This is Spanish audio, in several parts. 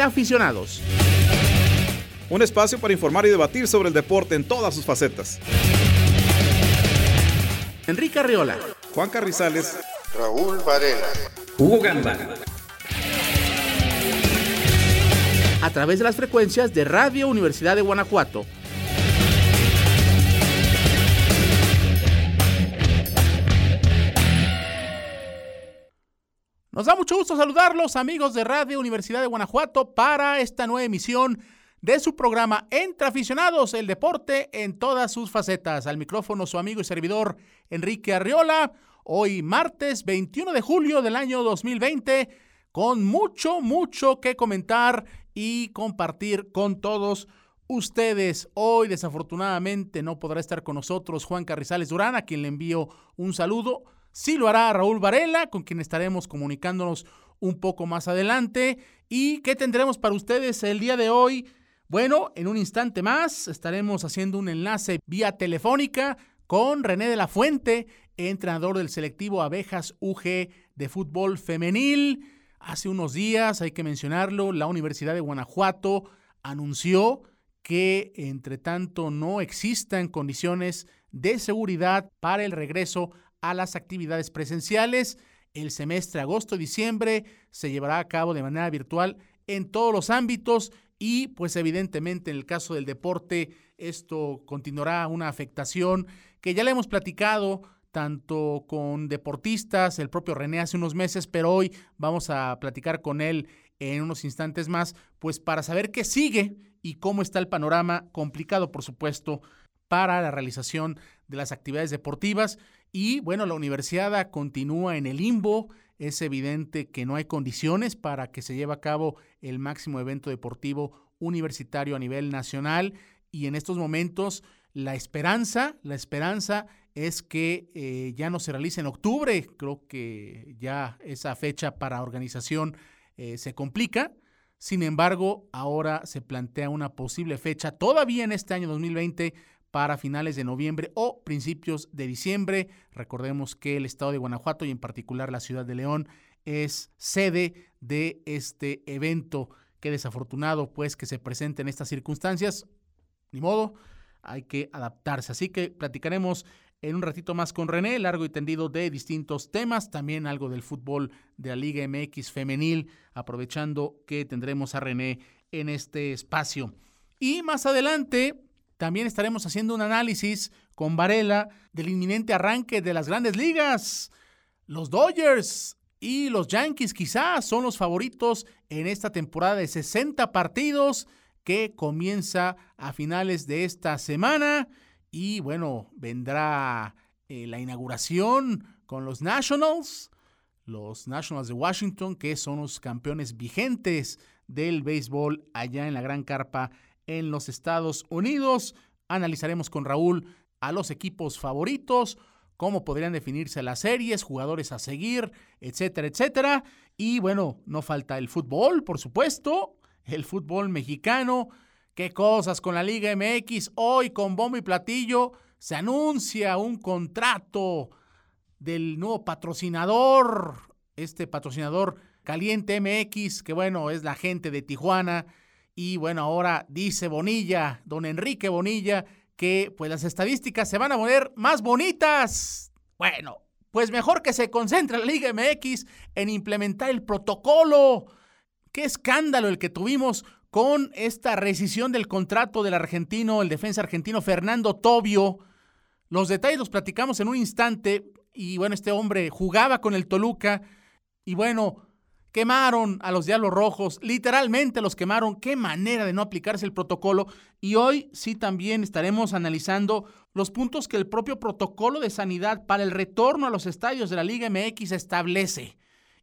Aficionados. Un espacio para informar y debatir sobre el deporte en todas sus facetas. Enrique Arriola. Juan Carrizales. Raúl Varela. Hugo Gamba. A través de las frecuencias de Radio Universidad de Guanajuato. Nos da mucho gusto saludarlos, amigos de Radio Universidad de Guanajuato, para esta nueva emisión de su programa Entre Aficionados, el deporte en todas sus facetas. Al micrófono su amigo y servidor Enrique Arriola, hoy martes 21 de julio del año 2020, con mucho, mucho que comentar y compartir con todos ustedes. Hoy desafortunadamente no podrá estar con nosotros Juan Carrizales Durán, a quien le envío un saludo. Sí lo hará Raúl Varela, con quien estaremos comunicándonos un poco más adelante. ¿Y qué tendremos para ustedes el día de hoy? Bueno, en un instante más estaremos haciendo un enlace vía telefónica con René de la Fuente, entrenador del selectivo Abejas UG de fútbol femenil. Hace unos días, hay que mencionarlo, la Universidad de Guanajuato anunció que entre tanto no existan condiciones de seguridad para el regreso a las actividades presenciales, el semestre agosto-diciembre se llevará a cabo de manera virtual en todos los ámbitos y pues evidentemente en el caso del deporte esto continuará una afectación que ya le hemos platicado tanto con deportistas, el propio René hace unos meses, pero hoy vamos a platicar con él en unos instantes más, pues para saber qué sigue y cómo está el panorama complicado, por supuesto, para la realización de las actividades deportivas. Y bueno, la universidad continúa en el limbo, es evidente que no hay condiciones para que se lleve a cabo el máximo evento deportivo universitario a nivel nacional. Y en estos momentos la esperanza, la esperanza es que eh, ya no se realice en octubre, creo que ya esa fecha para organización eh, se complica, sin embargo ahora se plantea una posible fecha todavía en este año 2020 para finales de noviembre o principios de diciembre. Recordemos que el estado de Guanajuato y en particular la ciudad de León es sede de este evento. Qué desafortunado pues que se presente en estas circunstancias. Ni modo, hay que adaptarse. Así que platicaremos en un ratito más con René, largo y tendido de distintos temas, también algo del fútbol de la Liga MX femenil, aprovechando que tendremos a René en este espacio. Y más adelante también estaremos haciendo un análisis con Varela del inminente arranque de las grandes ligas. Los Dodgers y los Yankees quizás son los favoritos en esta temporada de 60 partidos que comienza a finales de esta semana. Y bueno, vendrá eh, la inauguración con los Nationals, los Nationals de Washington, que son los campeones vigentes del béisbol allá en la Gran Carpa en los Estados Unidos. Analizaremos con Raúl a los equipos favoritos, cómo podrían definirse las series, jugadores a seguir, etcétera, etcétera. Y bueno, no falta el fútbol, por supuesto, el fútbol mexicano. Qué cosas con la Liga MX. Hoy con bombo y platillo se anuncia un contrato del nuevo patrocinador, este patrocinador Caliente MX, que bueno, es la gente de Tijuana y bueno, ahora dice Bonilla, don Enrique Bonilla, que pues las estadísticas se van a poner más bonitas. Bueno, pues mejor que se concentre la Liga MX en implementar el protocolo. Qué escándalo el que tuvimos con esta rescisión del contrato del argentino, el defensa argentino Fernando Tobio. Los detalles los platicamos en un instante y bueno, este hombre jugaba con el Toluca y bueno, Quemaron a los Diablos Rojos, literalmente los quemaron. Qué manera de no aplicarse el protocolo. Y hoy sí también estaremos analizando los puntos que el propio protocolo de sanidad para el retorno a los estadios de la Liga MX establece.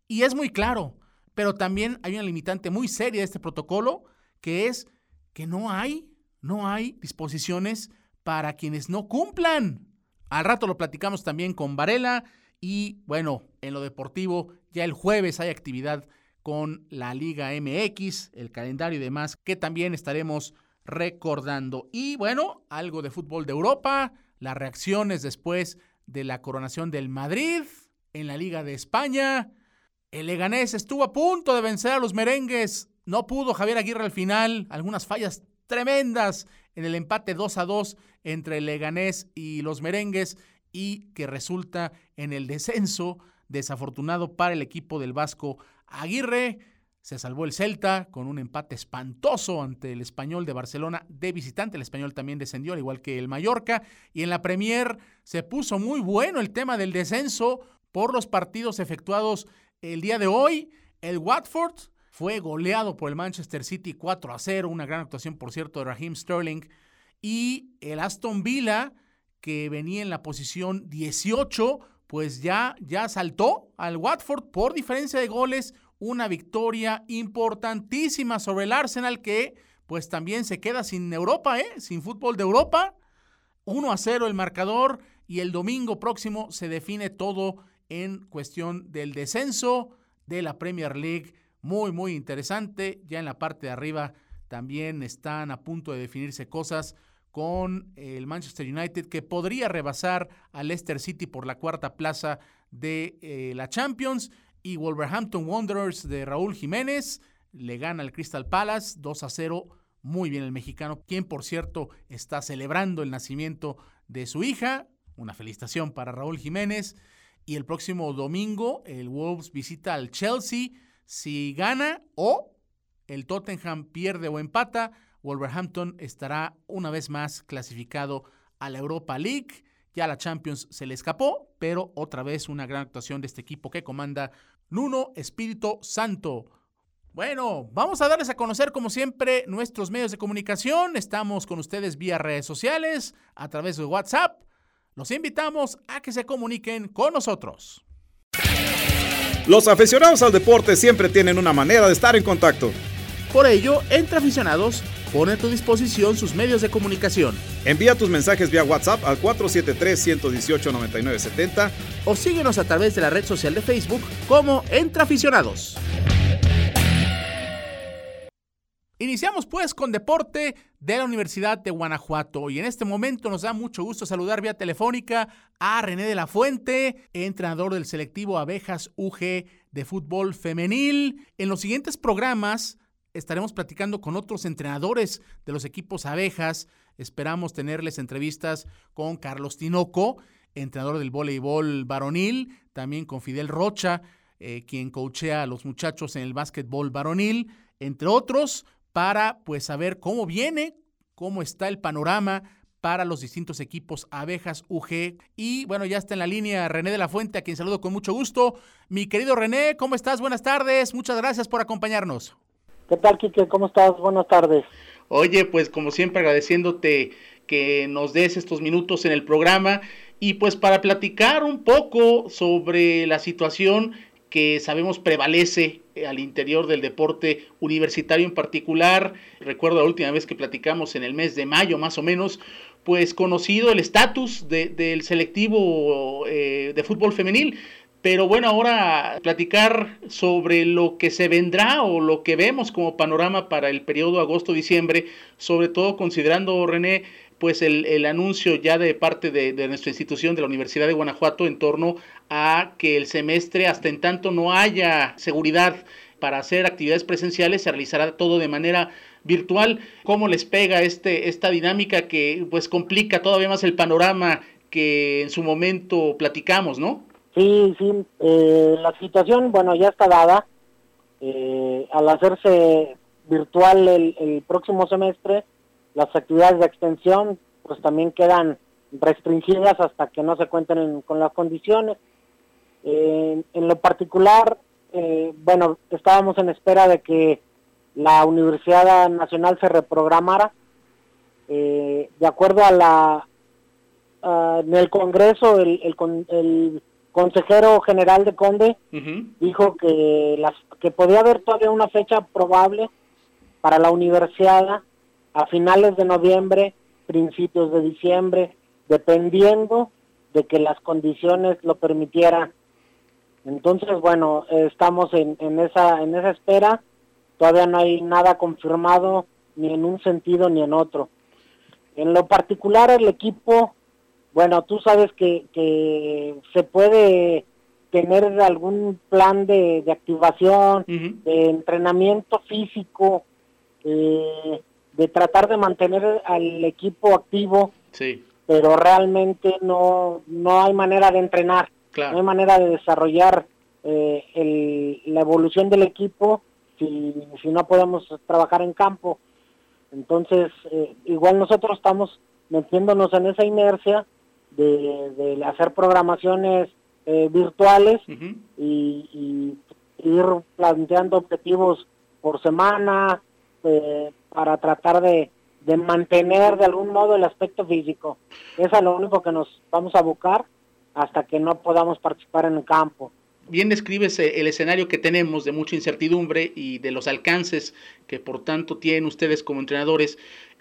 Y es muy claro, pero también hay una limitante muy seria de este protocolo, que es que no hay, no hay disposiciones para quienes no cumplan. Al rato lo platicamos también con Varela y bueno, en lo deportivo, ya el jueves hay actividad con la Liga MX, el calendario y demás, que también estaremos recordando. Y bueno, algo de fútbol de Europa, las reacciones después de la coronación del Madrid en la Liga de España. El Leganés estuvo a punto de vencer a los merengues No pudo Javier Aguirre al final, algunas fallas tremendas en el empate 2 a 2 entre Leganés y los merengues y que resulta en el descenso desafortunado para el equipo del Vasco Aguirre. Se salvó el Celta con un empate espantoso ante el español de Barcelona de visitante. El español también descendió, al igual que el Mallorca. Y en la Premier se puso muy bueno el tema del descenso por los partidos efectuados el día de hoy. El Watford fue goleado por el Manchester City 4 a 0, una gran actuación, por cierto, de Raheem Sterling. Y el Aston Villa, que venía en la posición 18, pues ya, ya saltó al Watford por diferencia de goles, una victoria importantísima sobre el Arsenal que pues también se queda sin Europa, ¿eh? sin fútbol de Europa. 1 a 0 el marcador y el domingo próximo se define todo en cuestión del descenso de la Premier League. Muy, muy interesante. Ya en la parte de arriba también están a punto de definirse cosas con el Manchester United que podría rebasar al Leicester City por la cuarta plaza de eh, la Champions y Wolverhampton Wanderers de Raúl Jiménez le gana al Crystal Palace 2 a 0. Muy bien el mexicano, quien por cierto está celebrando el nacimiento de su hija. Una felicitación para Raúl Jiménez. Y el próximo domingo el Wolves visita al Chelsea. Si gana o el Tottenham pierde o empata, Wolverhampton estará una vez más clasificado a la Europa League. Ya la Champions se le escapó, pero otra vez una gran actuación de este equipo que comanda Nuno Espíritu Santo. Bueno, vamos a darles a conocer como siempre nuestros medios de comunicación. Estamos con ustedes vía redes sociales, a través de WhatsApp. Los invitamos a que se comuniquen con nosotros. Los aficionados al deporte siempre tienen una manera de estar en contacto. Por ello, entre aficionados, pone a tu disposición sus medios de comunicación. Envía tus mensajes vía WhatsApp al 473-118-9970 o síguenos a través de la red social de Facebook como Entre Aficionados. Iniciamos pues con deporte de la Universidad de Guanajuato y en este momento nos da mucho gusto saludar vía telefónica a René de la Fuente, entrenador del selectivo Abejas UG de fútbol femenil. En los siguientes programas estaremos platicando con otros entrenadores de los equipos abejas. Esperamos tenerles entrevistas con Carlos Tinoco, entrenador del voleibol varonil, también con Fidel Rocha, eh, quien coachea a los muchachos en el básquetbol varonil, entre otros, para pues saber cómo viene, cómo está el panorama para los distintos equipos abejas UG. Y bueno, ya está en la línea René de la Fuente, a quien saludo con mucho gusto. Mi querido René, ¿cómo estás? Buenas tardes, muchas gracias por acompañarnos. ¿Qué tal, Kike? ¿Cómo estás? Buenas tardes. Oye, pues como siempre agradeciéndote que nos des estos minutos en el programa y pues para platicar un poco sobre la situación que sabemos prevalece al interior del deporte universitario en particular. Recuerdo la última vez que platicamos en el mes de mayo más o menos, pues conocido el estatus del selectivo eh, de fútbol femenil. Pero bueno, ahora platicar sobre lo que se vendrá o lo que vemos como panorama para el periodo agosto-diciembre, sobre todo considerando, René, pues el, anuncio ya de parte de, nuestra institución, de la Universidad de Guanajuato, en torno a que el semestre, hasta en tanto no haya seguridad para hacer actividades presenciales, se realizará todo de manera virtual. ¿Cómo les pega este, esta dinámica que pues complica todavía más el panorama que en su momento platicamos, ¿no? Sí, sí, eh, la situación, bueno, ya está dada. Eh, al hacerse virtual el, próximo semestre, las actividades de extensión pues también quedan restringidas hasta que no se cuenten con las condiciones. en lo particular, eh, bueno, estábamos en espera de que la Universidad Nacional se reprogramara. de acuerdo a la... en el Congreso, el, el, el consejero general de Conde dijo que las que podía haber todavía una fecha probable para la universidad a finales de noviembre, principios de diciembre, dependiendo de que las condiciones lo permitieran. Entonces, bueno, estamos en, en esa en esa espera. Todavía no hay nada confirmado ni en un sentido ni en otro. En lo particular, el equipo bueno, tú sabes que, que se puede tener algún plan de, activación, de entrenamiento físico, eh, de tratar de mantener al equipo activo, sí. pero realmente no, no hay manera de entrenar, no hay manera de desarrollar eh, el, la evolución del equipo si, si no podemos trabajar en campo. Entonces, eh, igual nosotros estamos metiéndonos en esa inercia de, de hacer programaciones eh, virtuales y, ir planteando objetivos por semana eh, para tratar de, de mantener de algún modo el aspecto físico. Eso es lo único que nos vamos a buscar hasta que no podamos participar en el campo bien describes eh, el escenario que tenemos de mucha incertidumbre y de los alcances que por tanto tienen ustedes como entrenadores.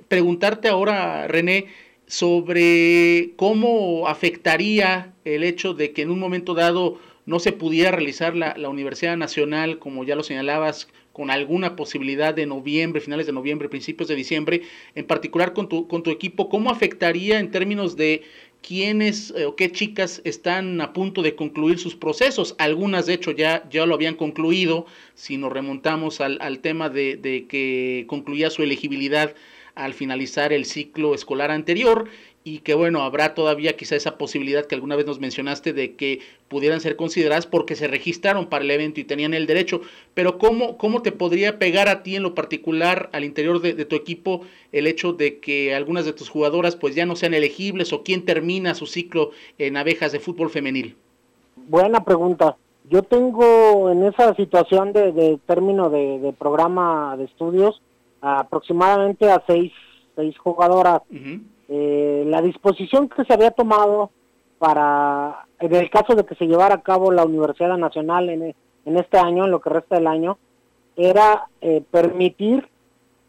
Preguntarte ahora, René, sobre cómo afectaría el hecho de que en un momento dado no se pudiera realizar la, la, Universidad Nacional, como ya lo señalabas, con alguna posibilidad de noviembre, finales de noviembre, principios de diciembre, en particular con tu, con tu equipo, ¿cómo afectaría en términos de quiénes eh, o qué chicas están a punto de concluir sus procesos. Algunas, de hecho, ya, ya lo habían concluido, si nos remontamos al, al tema de, de, que concluía su elegibilidad al finalizar el ciclo escolar anterior y que bueno, habrá todavía quizá esa posibilidad que alguna vez nos mencionaste de que pudieran ser consideradas porque se registraron para el evento y tenían el derecho, pero ¿cómo, cómo te podría pegar a ti en lo particular al interior de, tu equipo el hecho de que algunas de tus jugadoras pues ya no sean elegibles o quién termina su ciclo en abejas de fútbol femenil? Buena pregunta. Yo tengo en esa situación de, término de, programa de estudios aproximadamente a seis, seis jugadoras. Eh, la disposición que se había tomado para, en el caso de que se llevara a cabo la Universidad Nacional en, en este año, en lo que resta del año, era eh, permitir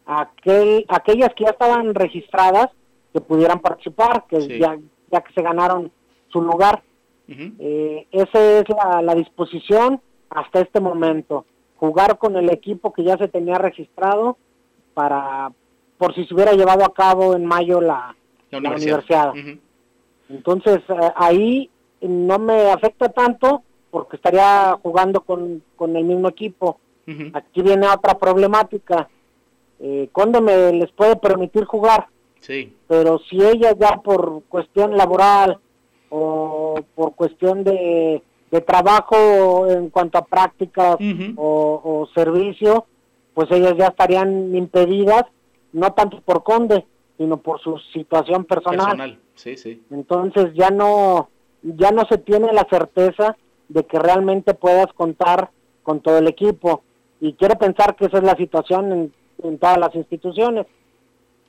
a aquel, aquellas que ya estaban registradas que pudieran participar, que ya, ya que se ganaron su lugar. eh, esa es la, la disposición hasta este momento. Jugar con el equipo que ya se tenía registrado para, por si se hubiera llevado a cabo en mayo la, la universidad. Entonces eh, ahí no me afecta tanto porque estaría jugando con, con el mismo equipo. Aquí viene otra problemática. Eh, ¿Cuándo me les puede permitir jugar? Sí. Pero si ella ya por cuestión laboral o por cuestión de, de trabajo en cuanto a prácticas o, o servicio, pues ellas ya estarían impedidas, no tanto por Conde, sino por su situación personal. Sí, sí. Entonces ya no, ya no se tiene la certeza de que realmente puedas contar con todo el equipo. Y quiero pensar que esa es la situación en, en todas las instituciones.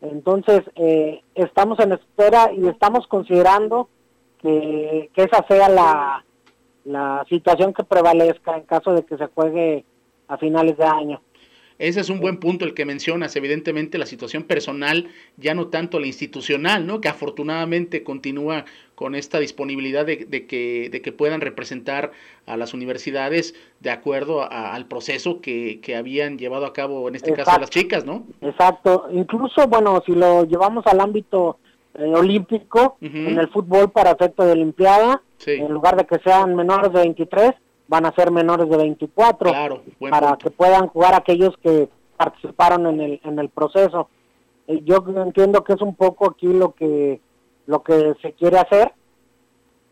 Entonces, eh, estamos en espera y estamos considerando que, que esa sea la, la situación que prevalezca en caso de que se juegue a finales de año. Ese es un buen punto el que mencionas, evidentemente la situación personal, ya no tanto la institucional, ¿no? Que afortunadamente continúa con esta disponibilidad de, que, de que puedan representar a las universidades de acuerdo al proceso que, que, habían llevado a cabo, en este caso, las chicas, ¿no? Exacto. Incluso, bueno, si lo llevamos al ámbito eh, olímpico, en el fútbol para efecto de Olimpiada, en lugar de que sean menores de 23, van a ser menores de 24 para que puedan jugar aquellos que participaron en el en el proceso. Eh, yo entiendo que es un poco aquí lo que lo que se quiere hacer,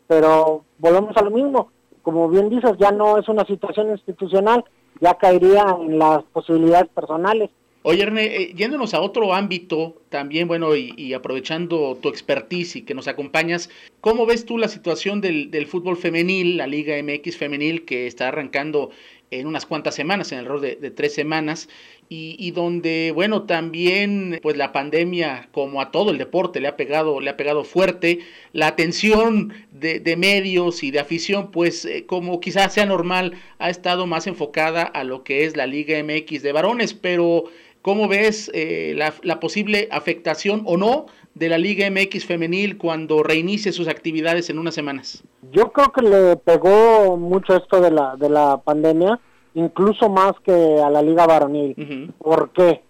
pero volvemos a lo mismo. Como bien dices, ya no es una situación institucional, ya caería en las posibilidades personales. Oye, Erne, eh, yéndonos a otro ámbito también, bueno, y, aprovechando tu expertise y que nos acompañas, ¿cómo ves tú la situación del, del, fútbol femenil, la Liga MX femenil, que está arrancando en unas cuantas semanas, en el rol de, tres semanas, y, y, donde, bueno, también, pues la pandemia, como a todo el deporte, le ha pegado, le ha pegado fuerte, la atención de, de medios y de afición, pues eh, como quizás sea normal, ha estado más enfocada a lo que es la Liga MX de varones, pero ¿Cómo ves eh, la, posible afectación o no de la Liga MX femenil cuando reinicie sus actividades en unas semanas? Yo creo que le pegó mucho esto de la, de la pandemia, incluso más que a la Liga varonil. ¿Por qué?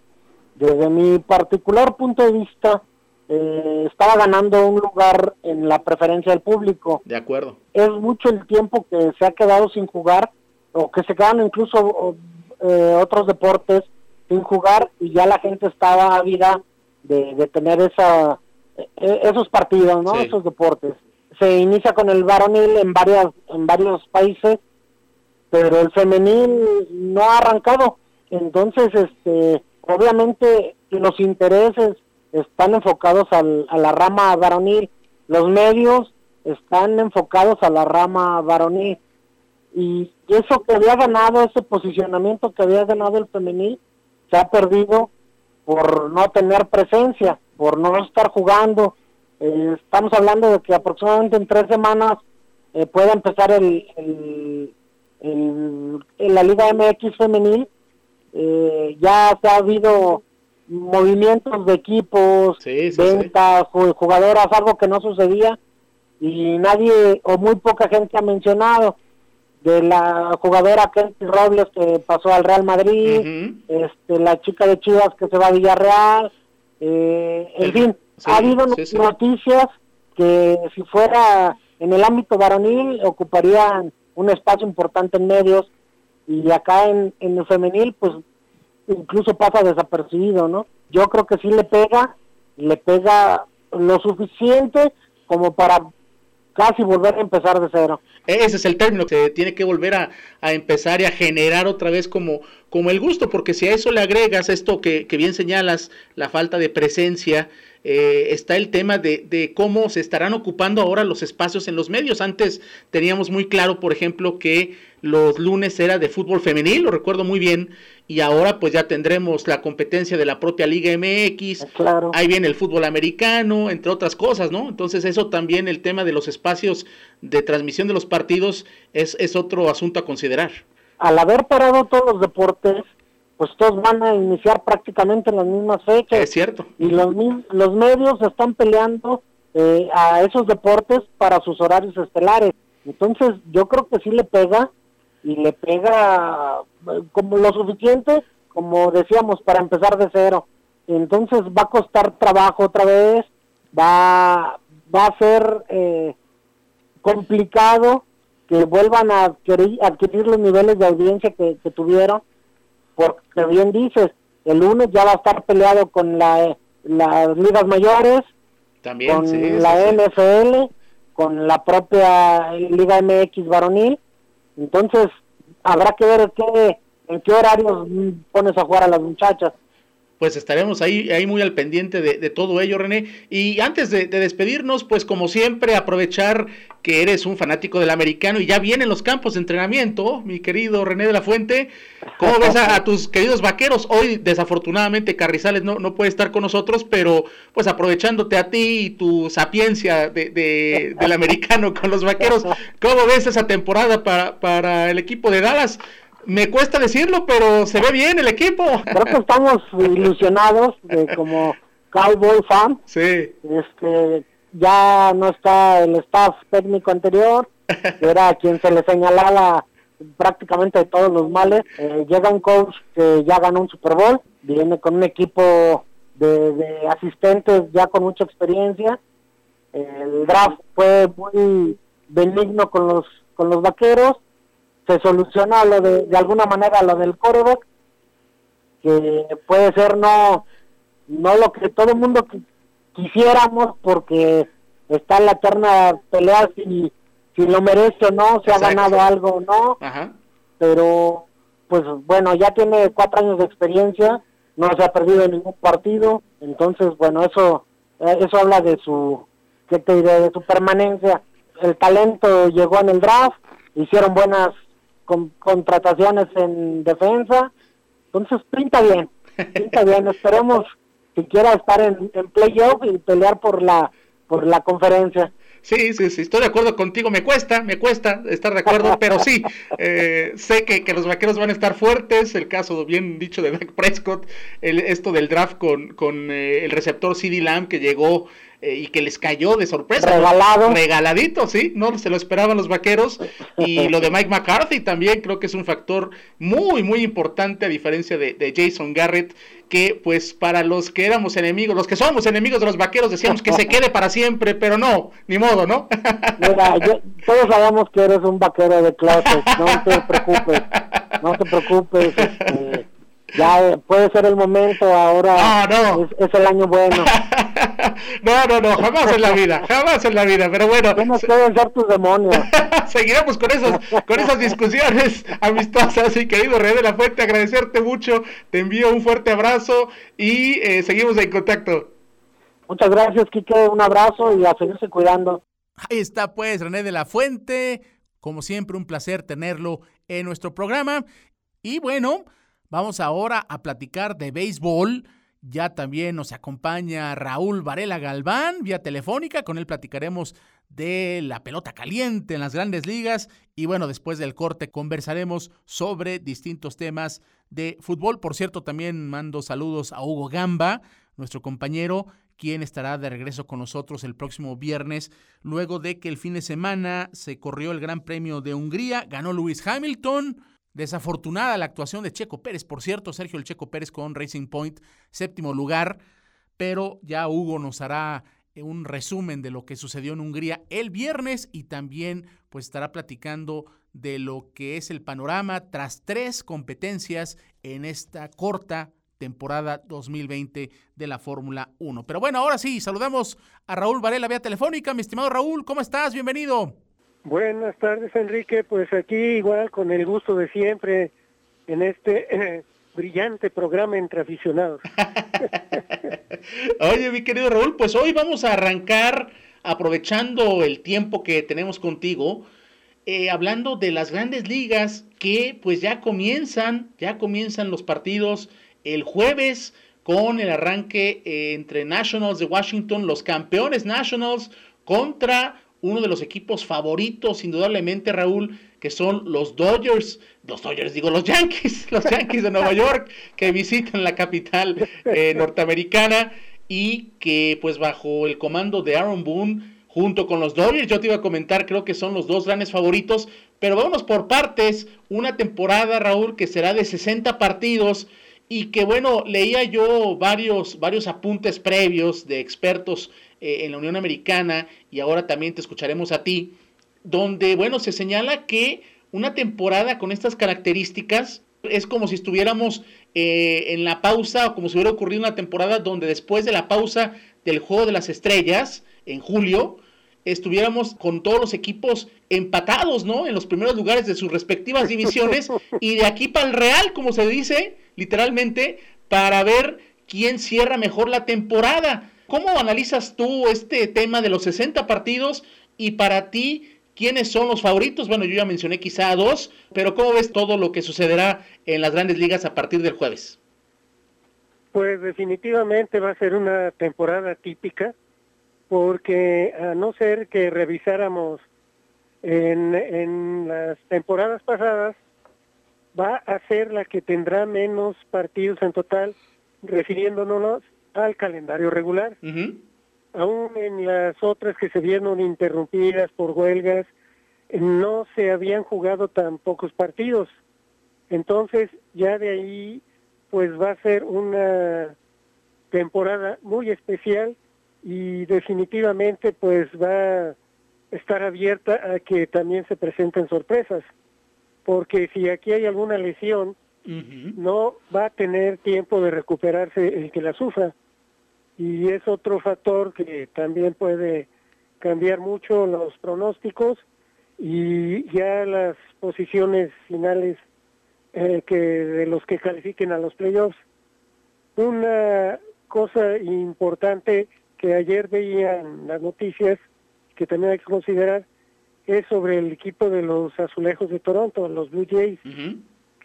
Desde mi particular punto de vista, eh, estaba ganando un lugar en la preferencia del público. De acuerdo. Es mucho el tiempo que se ha quedado sin jugar o que se quedan incluso eh, otros deportes sin jugar y ya la gente estaba ávida de, de tener esa e, esos partidos, ¿no? Esos deportes. Se inicia con el varonil en varias en varios países, pero el femenil no ha arrancado. Entonces, este, obviamente los intereses están enfocados al, a la rama varonil, los medios están enfocados a la rama varonil y eso que había ganado, ese posicionamiento que había ganado el femenil, se ha perdido por no tener presencia, por no estar jugando. Eh, estamos hablando de que aproximadamente en tres semanas eh, puede empezar el, el, la Liga MX femenil. Eh, ya se ha habido movimientos de equipos, ventas, jugadoras, algo que no sucedía y nadie o muy poca gente ha mencionado de la jugadora Kenty Robles que pasó al Real Madrid, este, la chica de Chivas que se va a Villarreal, eh, en fin, ha habido noticias que si fuera en el ámbito varonil ocuparían un espacio importante en medios y acá en, en el femenil pues incluso pasa desapercibido, ¿no? Yo creo que sí le pega, le pega lo suficiente como para casi volver a empezar de cero. Ese es el término, que se tiene que volver a, empezar y a generar otra vez como, como el gusto, porque si a eso le agregas esto que, que bien señalas, la falta de presencia, eh, está el tema de, de, cómo se estarán ocupando ahora los espacios en los medios. Antes teníamos muy claro, por ejemplo, que los lunes era de fútbol femenil, lo recuerdo muy bien, y ahora pues ya tendremos la competencia de la propia Liga MX, claro. ahí viene el fútbol americano, entre otras cosas, ¿no? Entonces eso también, el tema de los espacios de transmisión de los partidos es, es otro asunto a considerar. Al haber parado todos los deportes, pues todos van a iniciar prácticamente en las mismas fechas. Es cierto. Y los, los medios están peleando eh, a esos deportes para sus horarios estelares. Entonces yo creo que sí le pega y le pega eh, como lo suficiente, como decíamos, para empezar de cero. Entonces va a costar trabajo otra vez, va, va a ser eh, complicado que vuelvan a adquirir, adquirir, los niveles de audiencia que tuvieron porque bien dices, el lunes ya va a estar peleado con la, las ligas mayores, También, con la NFL, con la propia Liga MX varonil. Entonces, habrá que ver qué, en qué horarios pones a jugar a las muchachas pues estaremos ahí, ahí muy al pendiente de, todo ello, René. Y antes de, despedirnos, pues como siempre, aprovechar que eres un fanático del americano y ya vienen los campos de entrenamiento, mi querido René de la Fuente. ¿Cómo ves a, tus queridos vaqueros? Hoy, desafortunadamente, Carrizales no, no puede estar con nosotros, pero pues aprovechándote a ti y tu sapiencia de, del americano con los vaqueros, ¿cómo ves esa temporada para, para el equipo de Dallas? Me cuesta decirlo, pero se ve bien el equipo. Creo que estamos ilusionados de como Cowboy fan. Sí. Este, ya no está el staff técnico anterior, era quien se le señalaba prácticamente de todos los males. Eh, llega un coach que ya ganó un Super Bowl, viene con un equipo de, de asistentes ya con mucha experiencia. El draft fue muy benigno con los con los vaqueros se soluciona lo de, de alguna manera lo del coreback, que puede ser no, no lo que todo el mundo quisiéramos, porque está en la eterna pelea si, si lo merece o no, si ha ganado algo o no, pero pues bueno, ya tiene cuatro años de experiencia, no se ha perdido ningún partido, entonces bueno, eso, eso habla de su, ¿qué te diré? De su permanencia. El talento llegó en el draft, hicieron buenas con contrataciones en defensa. Entonces pinta bien, pinta bien. Esperemos que quiera estar en, en playoff y pelear por la por la conferencia. Sí, sí, sí, estoy de acuerdo contigo. Me cuesta, me cuesta estar de acuerdo, pero sí, eh, sé que, que, los vaqueros van a estar fuertes. El caso, bien dicho, de Dak Prescott, el, esto del draft con, con eh, el receptor CD Lamb que llegó eh, y que les cayó de sorpresa. Regalado. Regaladito, sí, no se lo esperaban los vaqueros. Y lo de Mike McCarthy también creo que es un factor muy, muy importante a diferencia de, de Jason Garrett que pues para los que éramos enemigos, los que somos enemigos de los vaqueros, decíamos que se quede para siempre, pero no, ni modo, ¿no? Mira, todos sabemos que eres un vaquero de clases, no te preocupes, no te preocupes, este, ya puede ser el momento, ahora no, Es, el año bueno. no, no, no, jamás en la vida, jamás en la vida, pero bueno. Tienes que vencer tus demonios. Seguiremos con esos, con esas discusiones amistosas y querido Rey de la Fuente, agradecerte mucho, te envío un fuerte abrazo y eh, seguimos en contacto. Muchas gracias, Kike, un abrazo y a seguirse cuidando. Ahí está pues René de la Fuente, como siempre un placer tenerlo en nuestro programa. Y bueno, Vamos ahora a platicar de béisbol. Ya también nos acompaña Raúl Varela Galván vía telefónica. Con él platicaremos de la pelota caliente en las grandes ligas. Y bueno, después del corte conversaremos sobre distintos temas de fútbol. Por cierto, también mando saludos a Hugo Gamba, nuestro compañero, quien estará de regreso con nosotros el próximo viernes, luego de que el fin de semana se corrió el Gran Premio de Hungría, ganó Lewis Hamilton, Desafortunada la actuación de Checo Pérez, por cierto, Sergio el Checo Pérez con Racing Point, séptimo lugar, pero ya Hugo nos hará eh, un resumen de lo que sucedió en Hungría el viernes y también pues estará platicando de lo que es el panorama tras tres competencias en esta corta temporada 2020 de la Fórmula 1. Pero bueno, ahora sí, saludamos a Raúl Varela vía telefónica. Mi estimado Raúl, ¿cómo estás? Bienvenido. Buenas tardes, Enrique. Pues aquí igual con el gusto de siempre en este eh, brillante programa entre aficionados. Oye, mi querido Raúl, pues hoy vamos a arrancar aprovechando el tiempo que tenemos contigo, eh, hablando de las grandes ligas que pues ya comienzan, ya comienzan los partidos el jueves con el arranque eh, entre Nationals de Washington, los campeones Nationals contra uno de los equipos favoritos, indudablemente, Raúl, que son los Dodgers, los Dodgers, digo, los Yankees, los Yankees de Nueva York, que visitan la capital eh, norteamericana y que, pues, bajo el comando de Aaron Boone, junto con los Dodgers, yo te iba a comentar, creo que son los dos grandes favoritos, pero vamos por partes, una temporada, Raúl, que será de 60 partidos y que, bueno, leía yo varios, varios apuntes previos de expertos eh, en la Unión Americana y ahora también te escucharemos a ti, donde, bueno, se señala que una temporada con estas características es como si estuviéramos eh, en la pausa o como si hubiera ocurrido una temporada donde después de la pausa del Juego de las Estrellas, en julio, estuviéramos con todos los equipos empatados, ¿no? En los primeros lugares de sus respectivas divisiones y de aquí para el Real, como se dice, literalmente, para ver quién cierra mejor la temporada. ¿Cómo analizas tú este tema de los 60 partidos y para ti quiénes son los favoritos? Bueno, yo ya mencioné quizá dos, pero ¿cómo ves todo lo que sucederá en las grandes ligas a partir del jueves? Pues definitivamente va a ser una temporada típica, porque a no ser que revisáramos en, en las temporadas pasadas, va a ser la que tendrá menos partidos en total, refiriéndonos al calendario regular. Aún en las otras que se vieron interrumpidas por huelgas, no se habían jugado tan pocos partidos. Entonces, ya de ahí, pues va a ser una temporada muy especial y definitivamente pues va a estar abierta a que también se presenten sorpresas. Porque si aquí hay alguna lesión, no va a tener tiempo de recuperarse el que la sufra. Y es otro factor que también puede cambiar mucho los pronósticos y ya las posiciones finales eh, que de los que califiquen a los playoffs. Una cosa importante que ayer veía en las noticias que también hay que considerar es sobre el equipo de los azulejos de Toronto, los Blue Jays,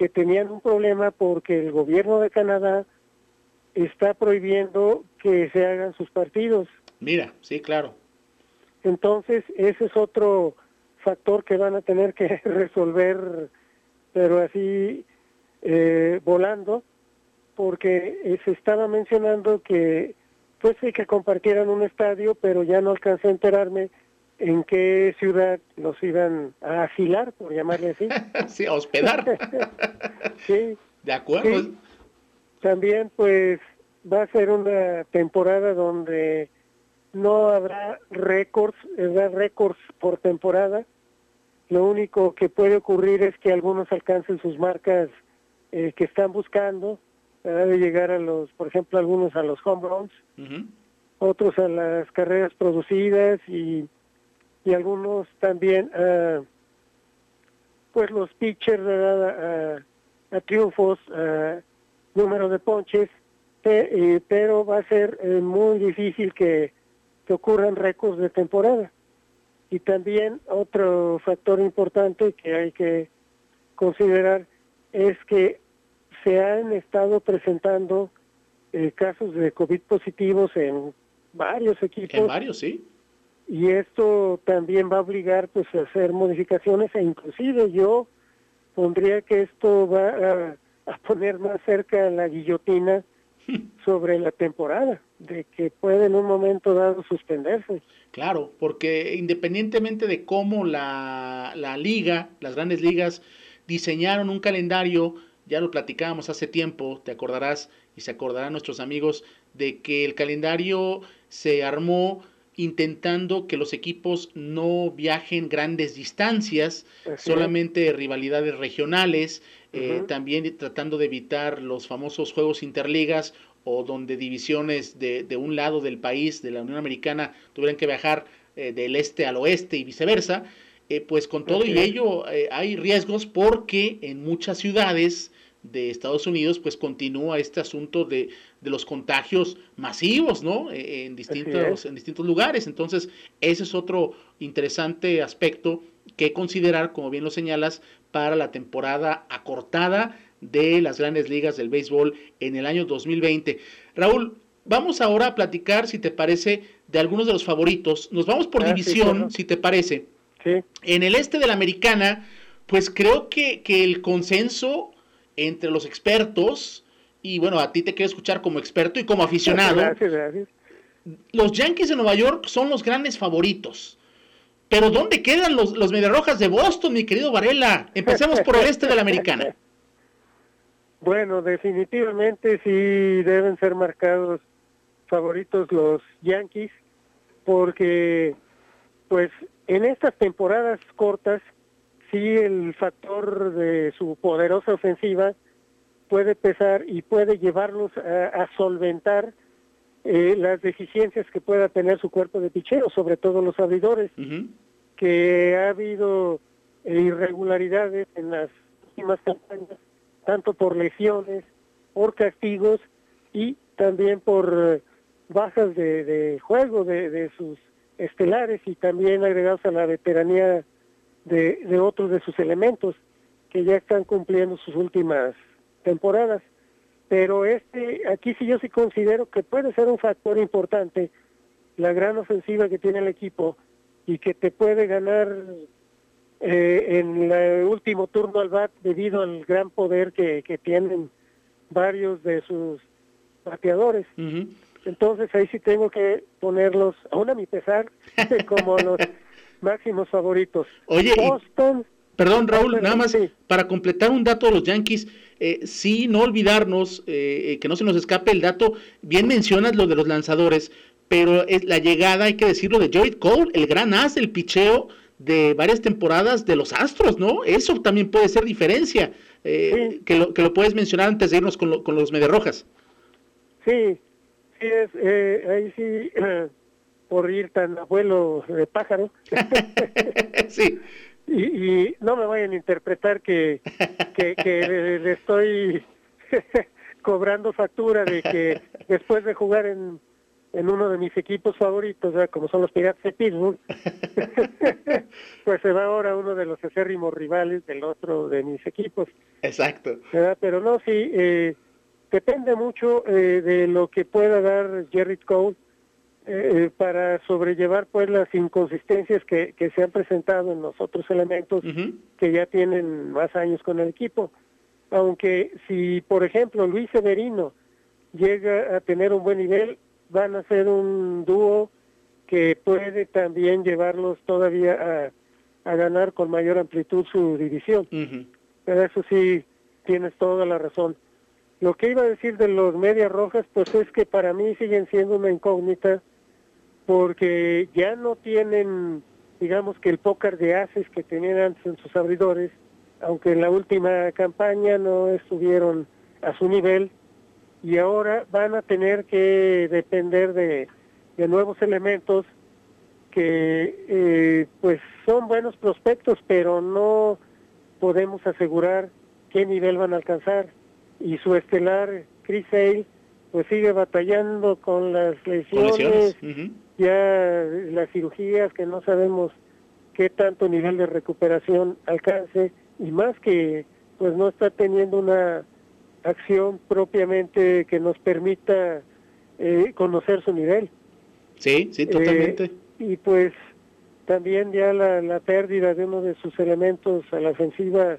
que tenían un problema porque el gobierno de Canadá está prohibiendo que se hagan sus partidos. Mira, sí, claro. Entonces, ese es otro factor que van a tener que resolver, pero así eh, volando, porque se estaba mencionando que pues sí que compartieran un estadio, pero ya no alcancé a enterarme en qué ciudad los iban a afilar, por llamarle así. sí, a hospedar. sí. De acuerdo. También pues va a ser una temporada donde no habrá récords, habrá récords por temporada. Lo único que puede ocurrir es que algunos alcancen sus marcas eh, que están buscando, de llegar a los, por ejemplo, algunos a los home runs, otros a las carreras producidas y, y algunos también a, pues los pitchers, a, a, triunfos, a número de ponches, pero va a ser muy difícil que, que ocurran récords de temporada. Y también otro factor importante que hay que considerar es que se han estado presentando casos de COVID positivos en varios equipos. En varios, sí. Y esto también va a obligar pues a hacer modificaciones e inclusive yo pondría que esto va a, a poner más cerca la guillotina sobre la temporada, de que puede en un momento dado suspenderse. Claro, porque independientemente de cómo la, la liga, las grandes ligas, diseñaron un calendario ya lo platicábamos hace tiempo, te acordarás y se acordarán nuestros amigos de que el calendario se armó intentando que los equipos no viajen grandes distancias, solamente rivalidades regionales, eh, también tratando de evitar los famosos juegos interligas o donde divisiones de, de un lado del país, de la Unión Americana, tuvieran que viajar eh, del este al oeste y viceversa. Eh, pues con todo y ello hay riesgos porque en muchas ciudades de Estados Unidos, pues continúa este asunto de, de los contagios masivos, ¿no? E, en distintos, en distintos lugares. Entonces, ese es otro interesante aspecto que considerar, como bien lo señalas, para la temporada acortada de las grandes ligas del béisbol en el año 2020. Raúl, vamos ahora a platicar, si te parece, de algunos de los favoritos. Nos vamos por ah, división, si te parece. En el este de la americana, pues creo que, que el consenso entre los expertos, y bueno, a ti te quiero escuchar como experto y como aficionado. Los Yankees de Nueva York son los grandes favoritos. Pero ¿dónde quedan los, los Rojas de Boston, mi querido Varela? Empecemos por el este de la americana. Bueno, definitivamente sí deben ser marcados favoritos los Yankees, porque pues en estas temporadas cortas sí el factor de su poderosa ofensiva puede pesar y puede llevarlos a, solventar eh, las deficiencias que pueda tener su cuerpo de picheo, sobre todo los abridores, que ha habido irregularidades en las últimas campañas, tanto por lesiones, por castigos y también por eh, bajas de, de juego de, de sus estelares y también agregados a la veteranía de, de otros de sus elementos que ya están cumpliendo sus últimas temporadas. Pero este, aquí sí yo sí considero que puede ser un factor importante la gran ofensiva que tiene el equipo y que te puede ganar eh, en el último turno al bat debido al gran poder que, que tienen varios de sus bateadores. Entonces ahí sí tengo que ponerlos, aún a mi pesar, como los máximos favoritos. Oye, Boston. perdón, Raúl, nada más para completar un dato de los Yankees. Eh, sí, no olvidarnos, eh, eh, que no se nos escape el dato, bien mencionas lo de los lanzadores, pero es la llegada, hay que decirlo, de Jared Cole, el gran as del picheo de varias temporadas de los Astros, ¿no? Eso también puede ser diferencia, que, lo, que lo puedes mencionar antes de irnos con, con los Rojas. Sí, sí, es, ahí sí por ir tan abuelo de pájaro. sí. Y, no me vayan a interpretar que, que, le, estoy cobrando factura de que después de jugar en, en uno de mis equipos favoritos, como son los Piratas de Pittsburgh, pues se va ahora uno de los acérrimos rivales del otro de mis equipos. Exacto. Pero no, sí, eh, depende mucho eh, de lo que pueda dar Jerry Cole eh, para sobrellevar pues las inconsistencias que, que se han presentado en los otros elementos que ya tienen más años con el equipo. Aunque si, por ejemplo, Luis Severino llega a tener un buen nivel, van a ser un dúo que puede también llevarlos todavía a, a ganar con mayor amplitud su división. Pero eso sí, tienes toda la razón. Lo que iba a decir de los medias rojas, pues es que para mí siguen siendo una incógnita porque ya no tienen, digamos que el póker de haces que tenían antes en sus abridores, aunque en la última campaña no estuvieron a su nivel, y ahora van a tener que depender de, nuevos elementos que eh, pues son buenos prospectos, pero no podemos asegurar qué nivel van a alcanzar. Y su estelar, Chris Hale, pues sigue batallando con las lesiones, ya las cirugías que no sabemos qué tanto nivel de recuperación alcance y más que pues no está teniendo una acción propiamente que nos permita eh, conocer su nivel. Sí, sí, totalmente. Eh, y pues también ya la, la, pérdida de uno de sus elementos a la ofensiva,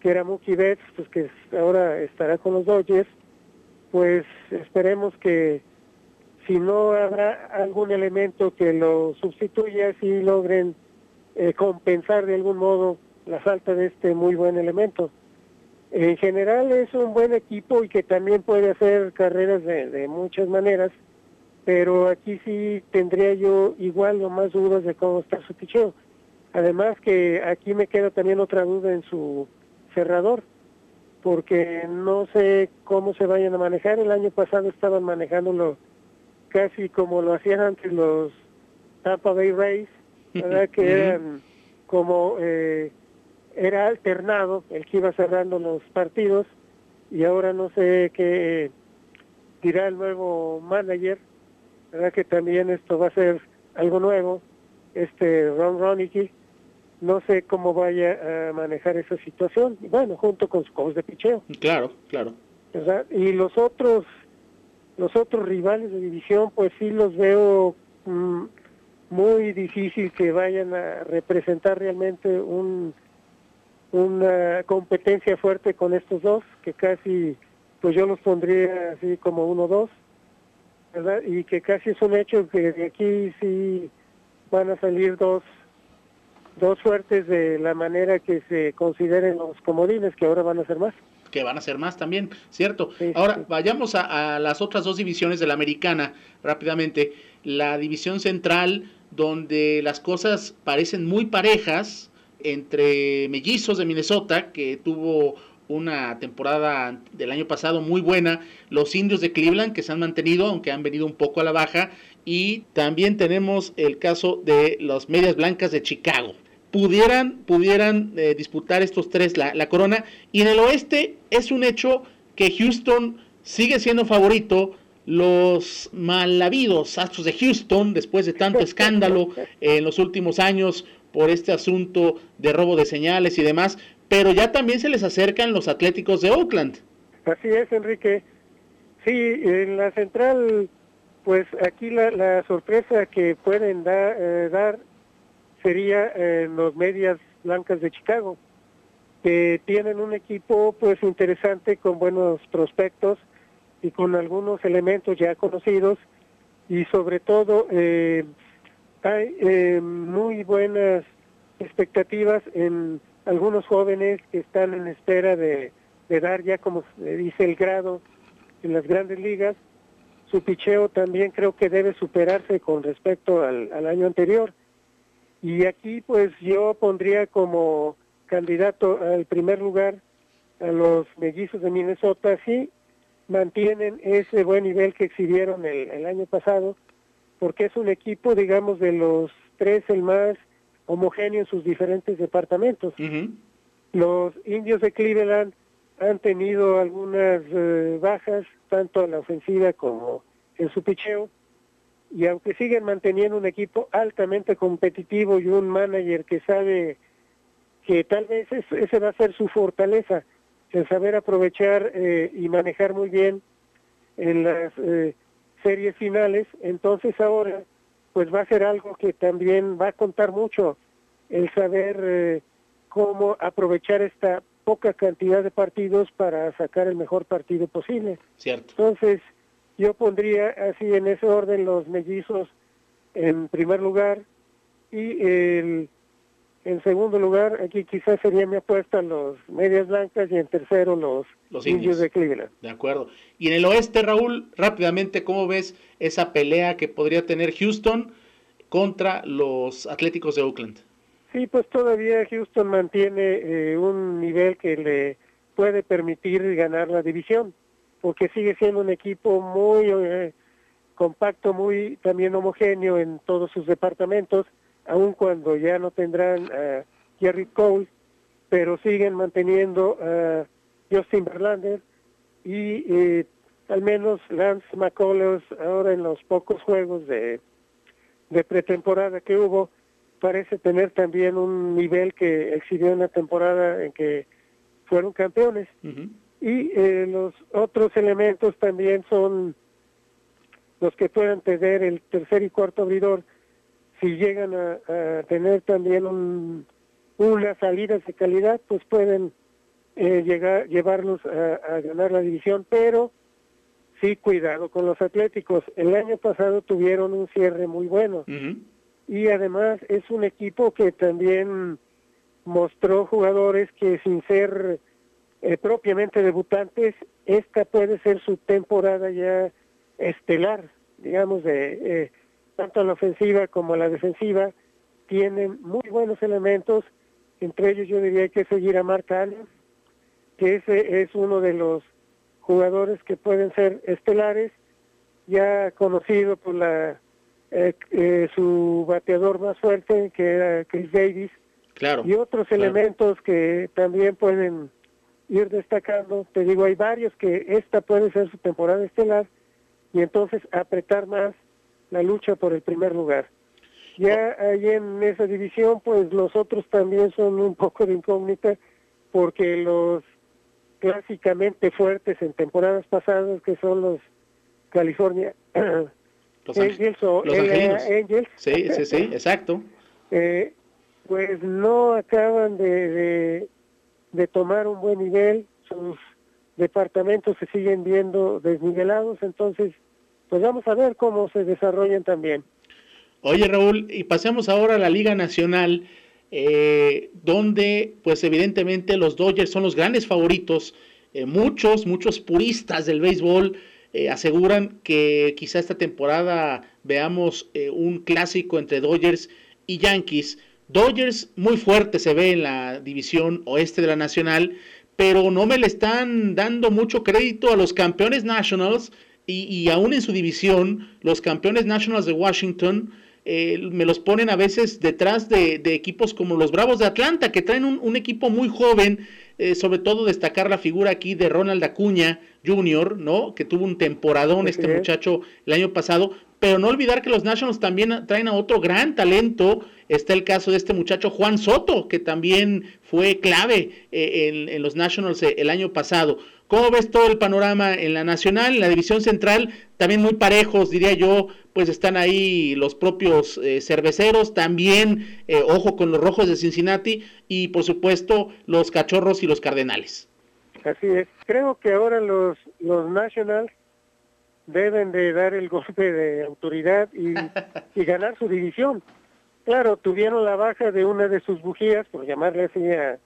que era Mookie Betts, pues que ahora estará con los Dodgers, pues esperemos que si no habrá algún elemento que lo sustituya, si logren eh, compensar de algún modo la falta de este muy buen elemento. En general es un buen equipo y que también puede hacer carreras de, muchas maneras, pero aquí sí tendría yo igual o más dudas de cómo está su picheo. Además que aquí me queda también otra duda en su cerrador, porque no sé cómo se vayan a manejar. El año pasado estaban manejándolo casi como lo hacían antes los Tampa Bay Rays, ¿verdad? que eran como eh, era alternado el que iba cerrando los partidos y ahora no sé qué dirá el nuevo manager, ¿verdad? que también esto va a ser algo nuevo, este Ron Ronicky, no sé cómo vaya a manejar esa situación, bueno, junto con su coach de picheo. Claro, claro. Y los otros, los otros rivales de división, pues sí los veo mm, muy difícil que vayan a representar realmente un una competencia fuerte con estos dos, que casi, pues yo los pondría así como uno dos, ¿verdad? Y que casi es un hecho que de aquí sí van a salir dos, dos fuertes de la manera que se consideren los comodines, que ahora van a ser más. Que van a ser más también, ¿cierto? ahora vayamos a, a las otras dos divisiones de la americana rápidamente. La división central, donde las cosas parecen muy parejas, entre Mellizos de Minnesota, que tuvo una temporada del año pasado muy buena, los indios de Cleveland que se han mantenido, aunque han venido un poco a la baja, y también tenemos el caso de los Medias Blancas de Chicago. Pudieran, pudieran eh, disputar estos tres la, la corona, y en el oeste es un hecho que Houston sigue siendo favorito, los mal habidos Astros de Houston, después de tanto escándalo en los últimos años, por este asunto de robo de señales y demás, pero ya también se les acercan los Atléticos de Oakland. Así es, Enrique. Sí, en la central, pues aquí la, sorpresa que pueden eh, dar sería en los medias blancas de Chicago, que tienen un equipo pues interesante con buenos prospectos y con algunos elementos ya conocidos y sobre todo eh, hay eh, muy buenas expectativas en algunos jóvenes que están en espera de, dar ya como se dice el grado en las grandes ligas. Su picheo también creo que debe superarse con respecto al año anterior. Y aquí pues yo pondría como candidato al primer lugar a los mellizos de Minnesota, sí mantienen ese buen nivel que exhibieron el, el año pasado, porque es un equipo, digamos, de los tres el más homogéneo en sus diferentes departamentos. Los indios de Cleveland han tenido algunas eh, bajas, tanto en la ofensiva como en su picheo, y aunque siguen manteniendo un equipo altamente competitivo y un manager que sabe que tal vez ese va a ser su fortaleza, el saber aprovechar eh, y manejar muy bien en las eh, series finales, entonces ahora pues va a ser algo que también va a contar mucho el saber eh, cómo aprovechar esta poca cantidad de partidos para sacar el mejor partido posible. Cierto. Entonces, yo pondría así en ese orden los mellizos en primer lugar y el, en segundo lugar, aquí quizás sería mi apuesta los medias blancas y en tercero los, Los indios indios. de Cleveland. De acuerdo. Y en el oeste, Raúl, rápidamente, ¿cómo ves esa pelea que podría tener Houston contra los Atléticos de Oakland? Sí, pues todavía Houston mantiene eh, un nivel que le puede permitir ganar la división, porque sigue siendo un equipo muy eh, compacto, muy también homogéneo en todos sus departamentos, aun cuando ya no tendrán a Jerry Cole, pero siguen manteniendo a Justin Verlander y eh, al menos Lance McCullers ahora en los pocos juegos de, pretemporada que hubo, parece tener también un nivel que exhibió en la temporada en que fueron campeones. Y eh, los otros elementos también son los que puedan tener el tercer y cuarto abridor, si llegan a, a tener también un, unas salidas de calidad, pues pueden eh, llegar llevarlos a, a ganar la división, pero sí cuidado con los Atléticos. El año pasado tuvieron un cierre muy bueno. Y además es un equipo que también mostró jugadores que sin ser eh, propiamente debutantes, esta puede ser su temporada ya estelar, digamos, de eh, tanto a la ofensiva como a la defensiva, tienen muy buenos elementos, entre ellos yo diría que seguir a Mark Allen, que ese es uno de los jugadores que pueden ser estelares, ya conocido por la eh, eh, su bateador más fuerte, que era Chris Davis, Claro. y otros claro. elementos que también pueden ir destacando. Te digo, hay varios que esta puede ser su temporada estelar y entonces apretar más la lucha por el primer lugar. Ya ahí en esa división, pues los otros también son un poco de incógnita porque los clásicamente fuertes en temporadas pasadas, que son los California Los, Angels o Los. Angels, Sí, sí, sí, exacto. eh, pues no acaban de, de, de tomar un buen nivel, sus departamentos se siguen viendo desnivelados, entonces pues vamos a ver cómo se desarrollan también. Oye, Raúl, y pasemos ahora a la Liga Nacional, eh, donde, pues evidentemente, los Dodgers son los grandes favoritos. Eh, muchos, muchos puristas del béisbol eh, aseguran que quizá esta temporada veamos un clásico entre Dodgers y Yankees. Dodgers muy fuerte se ve en la división oeste de la Nacional, pero no me le están dando mucho crédito a los campeones Nationals y, y aún en su división, los campeones Nationals de Washington eh, me los ponen a veces detrás de, equipos como los Bravos de Atlanta, que traen un equipo muy joven, eh, sobre todo destacar la figura aquí de Ronald Acuña Jr., ¿no? Que tuvo un temporadón este es. muchacho el año pasado, pero no olvidar que los Nationals también traen a otro gran talento. Está el caso de este muchacho Juan Soto, que también fue clave eh, en, en los Nationals eh, el año pasado. ¿Cómo ves todo el panorama en la nacional, en la división central? También muy parejos, diría yo, pues están ahí los propios eh, cerveceros, también, eh, ojo con los rojos de Cincinnati y por supuesto los cachorros y los cardenales. Así es. Creo que ahora los, los Nationals deben de dar el golpe de autoridad y, y ganar su división. Claro, tuvieron la baja de una de sus bujías, por llamarle así a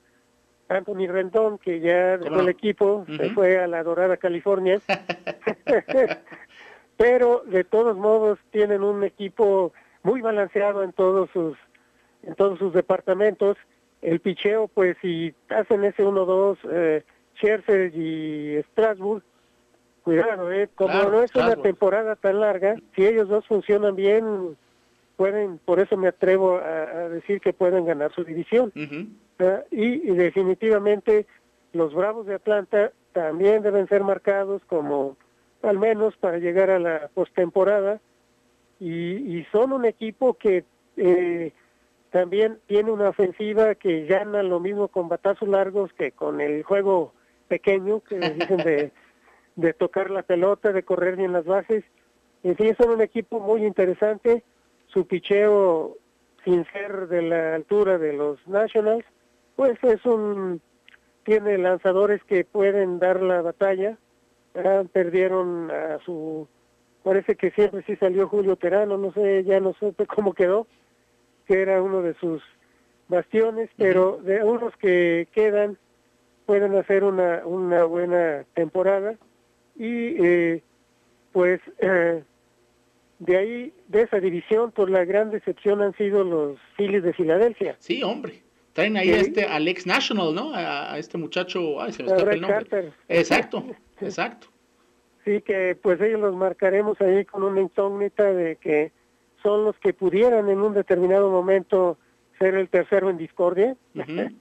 Anthony Rendón, que ya dejó no? el equipo, se fue a la dorada California. Pero de todos modos tienen un equipo muy balanceado en todos sus en todos sus departamentos. El picheo, pues si hacen ese 1-2, eh, Scherzer y Strasbourg, cuidado, eh, como Claro, no es una temporada tan larga, si ellos dos funcionan bien, pueden, por eso me atrevo a, a decir que pueden ganar su división. ¿verdad? y, y definitivamente los Bravos de Atlanta también deben ser marcados como al menos para llegar a la postemporada y, y son un equipo que eh, también tiene una ofensiva que gana lo mismo con batazos largos que con el juego pequeño que dicen de, de tocar la pelota, de correr bien las bases. En fin, son un equipo muy interesante. Su picheo, sin ser de la altura de los Nationals, pues es un tiene lanzadores que pueden dar la batalla. Ah, perdieron a su parece que siempre sí salió Julio Terano, no sé, ya no supe cómo quedó, que era uno de sus bastiones, pero de unos que quedan pueden hacer una, una buena temporada y eh, pues eh, de ahí, de esa división, por la gran decepción han sido los Phillies de Filadelfia. Sí, hombre. Traen ahí a este Alex National, ¿no? A, este muchacho, ay, se me escapa el nombre. Exacto, exacto. Sí, que pues ellos los marcaremos ahí con una incógnita de que son los que pudieran en un determinado momento ser el tercero en discordia.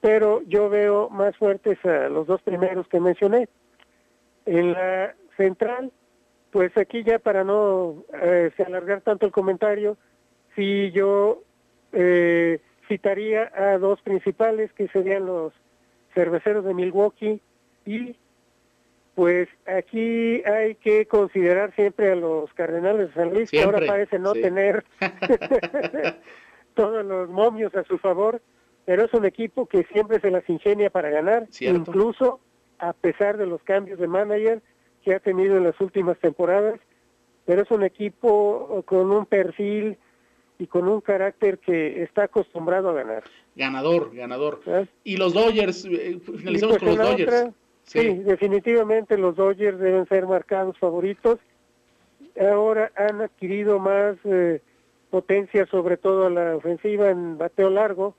Pero yo veo más fuertes a los dos primeros que mencioné. En la central, pues aquí ya para no eh, alargar tanto el comentario, si yo eh, citaría a dos principales que serían los cerveceros de Milwaukee y pues aquí hay que considerar siempre a los Cardenales de San Luis, que ahora parece no tener todos los momios a su favor, pero es un equipo que siempre se las ingenia para ganar, incluso a pesar de los cambios de manager que ha tenido en las últimas temporadas, pero es un equipo con un perfil y con un carácter que está acostumbrado a ganar. Ganador, ganador. ¿Ah? Y los Dodgers, eh, finalizamos pues con los Dodgers. sí. definitivamente los Dodgers deben ser marcados favoritos. Ahora han adquirido más eh, potencia, sobre todo a la ofensiva en bateo largo,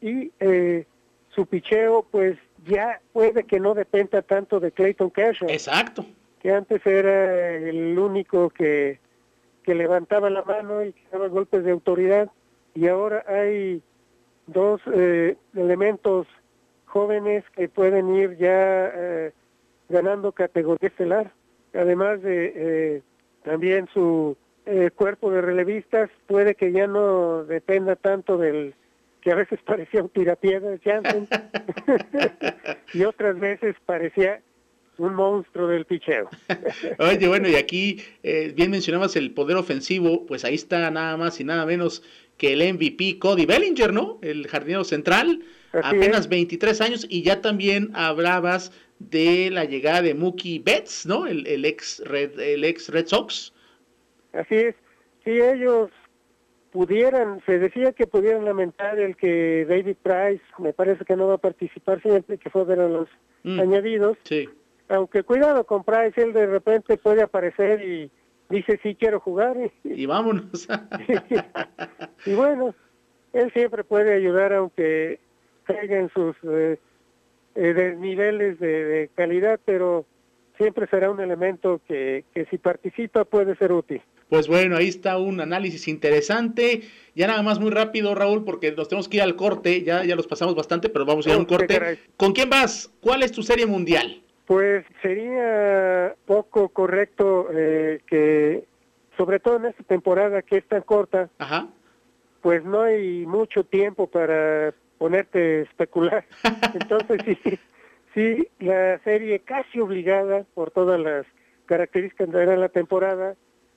y eh, su picheo, pues ya puede que no dependa tanto de Clayton Kershaw. Exacto que antes era el único que, que levantaba la mano y que daba golpes de autoridad, y ahora hay dos eh, elementos jóvenes que pueden ir ya eh, ganando categoría estelar, además de eh, también su cuerpo de relevistas. Puede que ya no dependa tanto del que a veces parecía un tirapiedras y otras veces parecía un monstruo del picheo. Oye, bueno, y aquí eh, bien mencionabas el poder ofensivo, pues ahí está nada más y nada menos que el MVP Cody Bellinger, ¿no? El jardinero central, apenas 23 años, y ya también hablabas de la llegada de Mookie Betts, ¿no? El, el, ex Red, el ex Red Sox. Así es. Si ellos pudieran, se decía que pudieran lamentar el que David Price, me parece que no va a participar siempre, que fue de los mm. añadidos. Sí aunque cuidado con Price, él de repente puede aparecer y dice sí quiero jugar y, vámonos. y bueno, él siempre puede ayudar aunque caiga en sus eh, eh niveles de, calidad, pero siempre será un elemento que, que si participa puede ser útil. Pues bueno, ahí está un análisis interesante. Ya nada más muy rápido, Raúl, porque nos tenemos que ir al corte. Ya, ya los pasamos bastante, pero vamos a ir a un corte. ¿Con quién vas? ¿Cuál es tu serie mundial? Pues sería poco correcto eh, que, sobre todo en esta temporada que es tan corta, pues no hay mucho tiempo para ponerte a especular. Entonces sí, sí, la serie casi obligada por todas las características de la temporada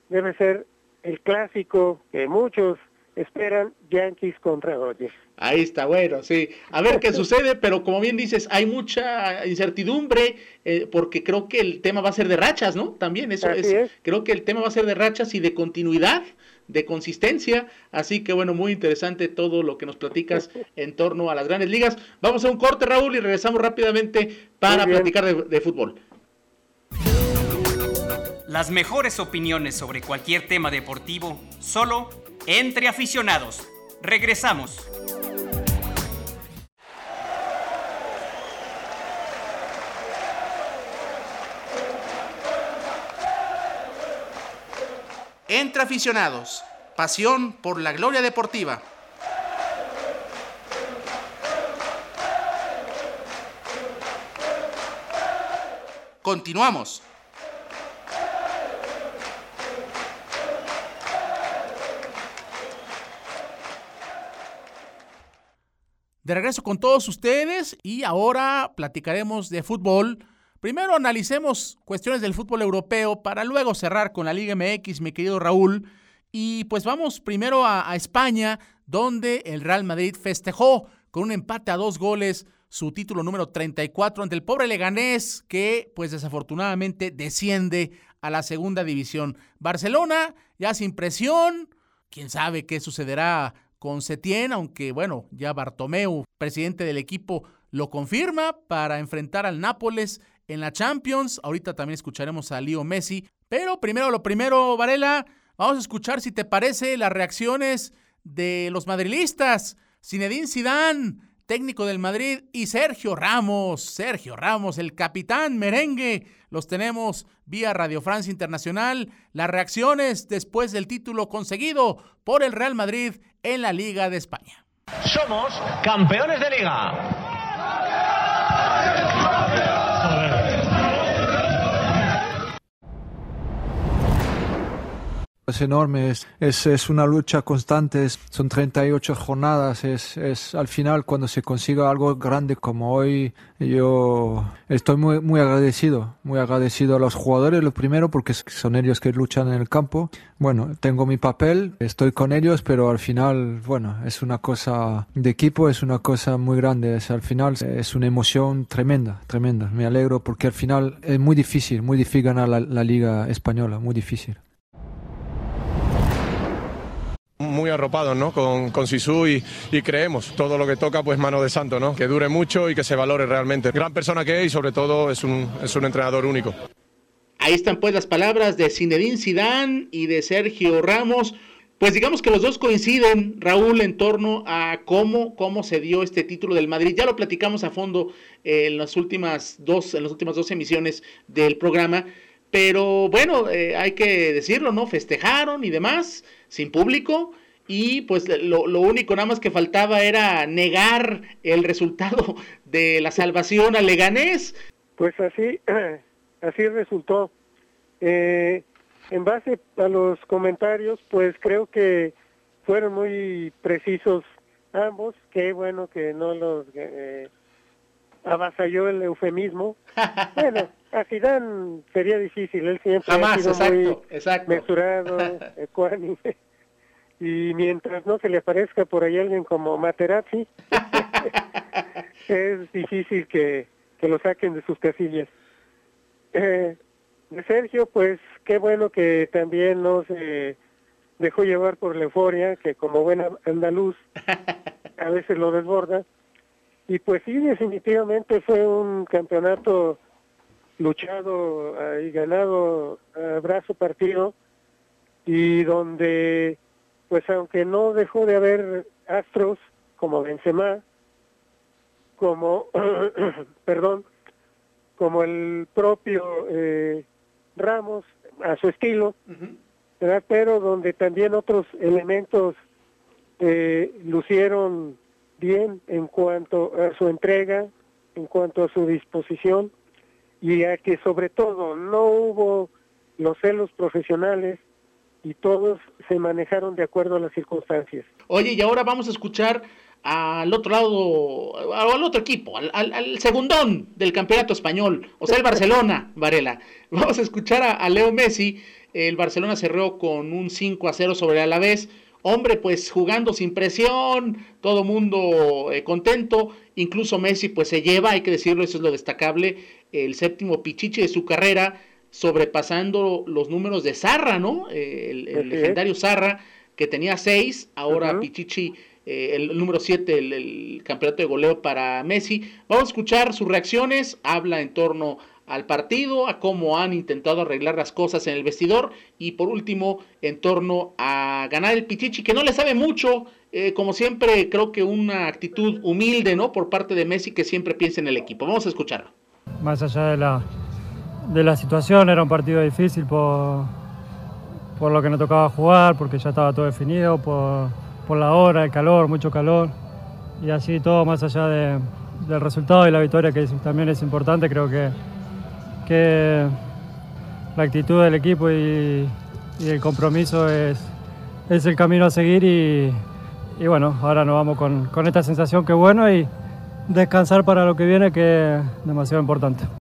debe ser el clásico que muchos esperan Yankees contra Dodgers. Ahí está, bueno, sí. A ver qué sucede, pero como bien dices, hay mucha incertidumbre eh, porque creo que el tema va a ser de rachas, ¿no? También eso es, Creo que el tema va a ser de rachas y de continuidad, de consistencia. Así que bueno, muy interesante todo lo que nos platicas en torno a las grandes ligas. Vamos a un corte, Raúl, y regresamos rápidamente para platicar de fútbol. Las mejores opiniones sobre cualquier tema deportivo, solo entre aficionados. Regresamos. Entre aficionados. Pasión por la gloria deportiva. Continuamos. De regreso con todos ustedes y ahora platicaremos de fútbol. Primero analicemos cuestiones del fútbol europeo para luego cerrar con la Liga MX, mi querido Raúl. Y pues vamos primero a, España, donde el Real Madrid festejó con un empate a dos goles su título número 34 ante el pobre Leganés, que pues desafortunadamente desciende a la segunda división. Barcelona ya sin presión, quién sabe qué sucederá con Setién, aunque bueno, ya Bartomeu, presidente del equipo, lo confirma para enfrentar al Nápoles en la Champions. Ahorita también escucharemos a Leo Messi. Pero primero lo primero, Varela, vamos a escuchar si te parece las reacciones de los madrilistas. Zinedine Zidane, técnico del Madrid, y Sergio Ramos, Sergio Ramos, el capitán merengue. Los tenemos vía Radio Francia Internacional. Las reacciones después del título conseguido por el Real Madrid en la Liga de España. Somos campeones de liga. Es enorme, es, es, es, una lucha constante, son 38 jornadas, es, es al final cuando se consiga algo grande como hoy, yo estoy muy, muy agradecido, muy agradecido a los jugadores, lo primero porque son ellos que luchan en el campo. Bueno, tengo mi papel, estoy con ellos, pero al final, bueno, es una cosa de equipo, es una cosa muy grande, es, al final es una emoción tremenda, tremenda. Me alegro porque al final es muy difícil, muy difícil ganar la, la liga española, muy difícil arropados ¿no? con, con Sisu y, creemos todo lo que toca pues mano de santo, ¿no? que dure mucho y que se valore realmente. Gran persona que es y sobre todo es un, es un entrenador único. Ahí están pues las palabras de Zinedine Zidane y de Sergio Ramos. Pues digamos que los dos coinciden, Raúl, en torno a cómo, cómo se dio este título del Madrid. Ya lo platicamos a fondo en las últimas dos, en las últimas dos emisiones del programa. Pero bueno, eh, hay que decirlo, ¿no? Festejaron y demás, sin público y pues lo, lo, único nada más que faltaba era negar el resultado de la salvación al Leganés. Pues así, así resultó. Eh, en base a los comentarios, pues creo que fueron muy precisos ambos. Qué bueno que no los eh, avasalló el eufemismo. bueno, a Zidane sería difícil, él siempre ha sido muy exacto. mesurado, ecuánime y mientras no se le aparezca por ahí alguien como Materazzi, es difícil que, que, lo saquen de sus casillas. Eh, de Sergio, pues qué bueno que también no se dejó llevar por la euforia, que como buen andaluz a veces lo desborda. Y pues sí, definitivamente fue un campeonato luchado y ganado a brazo partido y donde pues aunque no dejó de haber astros como Benzema, como, perdón, como el propio eh, Ramos a su estilo, pero donde también otros elementos eh, lucieron bien en cuanto a su entrega, en cuanto a su disposición y a que sobre todo no hubo los celos profesionales y todos se manejaron de acuerdo a las circunstancias. Oye, y ahora vamos a escuchar al otro lado, al otro equipo, al, al, segundón del campeonato español, o sea, el Barcelona, Varela. Vamos a escuchar a, Leo Messi. El Barcelona cerró con un 5 a 0 sobre Alavés. Hombre, pues jugando sin presión, todo mundo eh, contento. Incluso Messi, pues se lleva, hay que decirlo, eso es lo destacable, el séptimo pichiche de su carrera sobrepasando los números de Zarra, ¿no? Eh, el, el legendario Zarra, que tenía seis, ahora Pichichi, eh, el número siete, el, el, campeonato de goleo para Messi. Vamos a escuchar sus reacciones, habla en torno al partido, a cómo han intentado arreglar las cosas en el vestidor y por último en torno a ganar el Pichichi, que no le sabe mucho, eh, como siempre creo que una actitud humilde, ¿no? Por parte de Messi que siempre piensa en el equipo. Vamos a escucharlo. Más allá de la de la situación, era un partido difícil por, por lo que nos tocaba jugar, porque ya estaba todo definido, por, por la hora, el calor, mucho calor, y así todo más allá de, del resultado y la victoria, que también es importante, creo que, que la actitud del equipo y, el compromiso es, es, el camino a seguir y, y bueno, ahora nos vamos con, con esta sensación que bueno y descansar para lo que viene que es demasiado importante.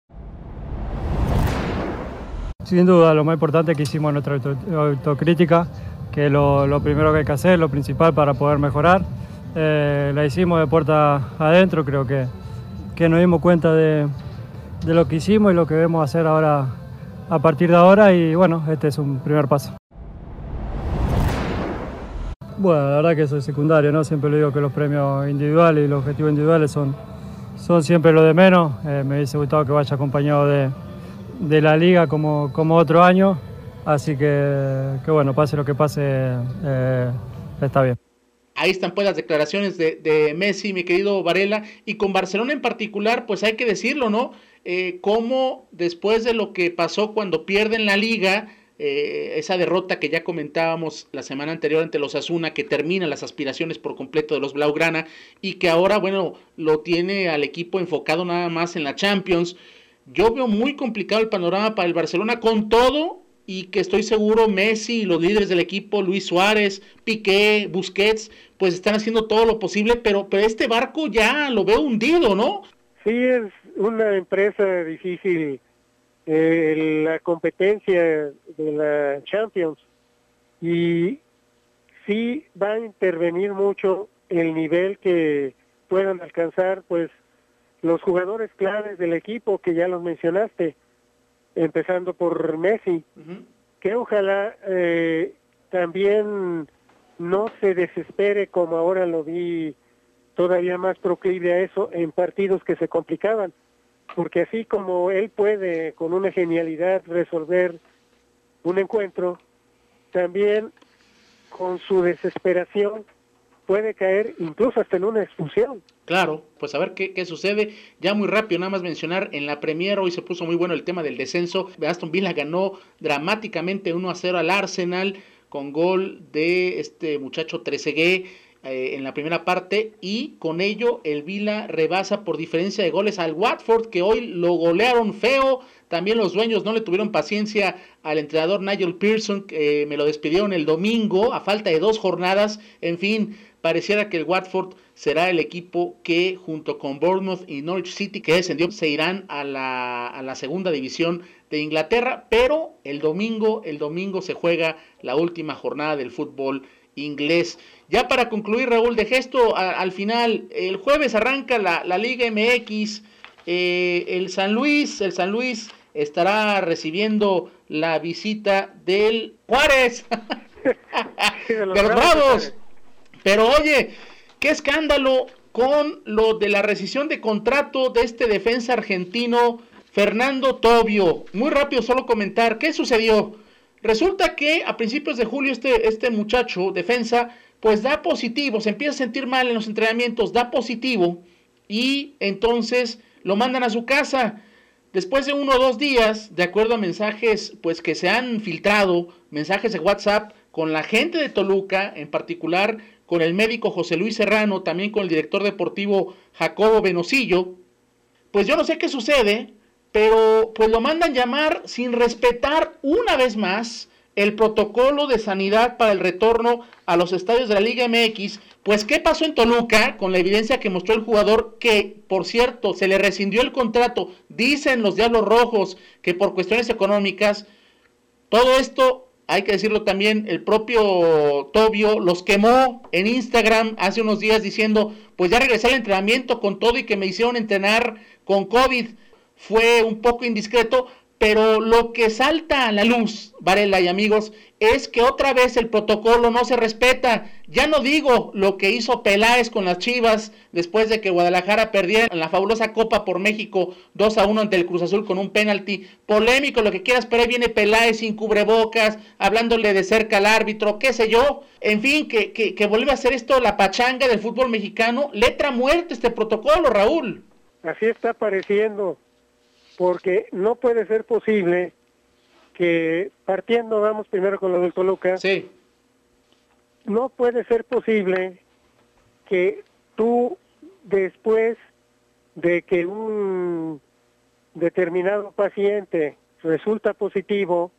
Sin duda, lo más importante que hicimos nuestra autocrítica, que es lo, primero que hay que hacer, lo principal para poder mejorar. Eh, la hicimos de puerta adentro, creo que, que nos dimos cuenta de, de, lo que hicimos y lo que debemos hacer ahora a partir de ahora y bueno, este es un primer paso. Bueno, la verdad que soy secundario, ¿no? Siempre le digo que los premios individuales y los objetivos individuales son, son siempre lo de menos. Eh, me hubiese gustado que vaya acompañado de, de la liga como, como otro año. Así que, que bueno, pase lo que pase, eh, está bien. Ahí están pues las declaraciones de, de, Messi, mi querido Varela, y con Barcelona en particular, pues hay que decirlo, ¿no? Eh, cómo después de lo que pasó cuando pierden la liga, eh, esa derrota que ya comentábamos la semana anterior ante los Asuna, que termina las aspiraciones por completo de los Blaugrana y que ahora, bueno, lo tiene al equipo enfocado nada más en la Champions. Yo veo muy complicado el panorama para el Barcelona con todo y que estoy seguro Messi, los líderes del equipo, Luis Suárez, Piqué, Busquets, pues están haciendo todo lo posible, pero, pero este barco ya lo veo hundido, ¿no? Sí, es una empresa difícil eh, la competencia de la Champions y sí va a intervenir mucho el nivel que puedan alcanzar pues los jugadores claves del equipo que ya los mencionaste empezando por Messi que ojalá eh, también no se desespere como ahora lo vi todavía más proclive a eso en partidos que se complicaban porque así como él puede con una genialidad resolver un encuentro, también con su desesperación puede caer incluso hasta en una expulsión. Claro, pues a ver qué, qué, sucede. Ya muy rápido, nada más mencionar, en la Premier hoy se puso muy bueno el tema del descenso. Aston Villa ganó dramáticamente 1 a 0 al Arsenal con gol de este muchacho Trezeguet eh, en la primera parte y con ello el Vila rebasa por diferencia de goles al Watford que hoy lo golearon feo. También los dueños no le tuvieron paciencia al entrenador Nigel Pearson, que me lo despidieron el domingo a falta de dos jornadas. En fin, pareciera que el Watford será el equipo que junto con Bournemouth y Norwich City que descendió se irán a la, a la segunda división de Inglaterra, pero el domingo, el domingo se juega la última jornada del fútbol inglés. Ya para concluir, Raúl, de gesto al final, el jueves arranca la, Liga MX, eh, el San Luis, el San Luis estará recibiendo la visita del Juárez, de los, Bravos. Pero oye, qué escándalo con lo de la rescisión de contrato de este defensa argentino, Fernando Tobio. Muy rápido, solo comentar, ¿qué sucedió? Resulta que a principios de julio este, este muchacho, defensa, pues da positivo, se empieza a sentir mal en los entrenamientos, da positivo y entonces lo mandan a su casa. Después de uno o dos días, de acuerdo a mensajes pues que se han filtrado, mensajes de WhatsApp con la gente de Toluca, en particular con el médico José Luis Serrano, también con el director deportivo Jacobo Benosillo, pues yo no sé qué sucede, pero pues lo mandan llamar sin respetar una vez más el protocolo de sanidad para el retorno a los estadios de la Liga MX. Pues, ¿qué pasó en Toluca con la evidencia que mostró el jugador que, por cierto, se le rescindió el contrato? Dicen los Diablos Rojos que por cuestiones económicas, todo esto, hay que decirlo también, el propio Tobio los quemó en Instagram hace unos días diciendo, pues ya regresé al entrenamiento con todo y que me hicieron entrenar con COVID fue un poco indiscreto, pero lo que salta a la luz, Varela y amigos, es que otra vez el protocolo no se respeta. Ya no digo lo que hizo Peláez con las Chivas después de que Guadalajara perdiera la fabulosa Copa por México 2 a 1 ante el Cruz Azul con un penalti polémico, lo que quieras, pero ahí viene Peláez sin cubrebocas, hablándole de cerca al árbitro, qué sé yo. En fin, que, que, que vuelve a ser esto la pachanga del fútbol mexicano. Letra muerta este protocolo, Raúl. Así está pareciendo porque no puede ser posible que partiendo, vamos primero con lo del Toluca, sí. no puede ser posible que tú después de que un determinado paciente resulta positivo,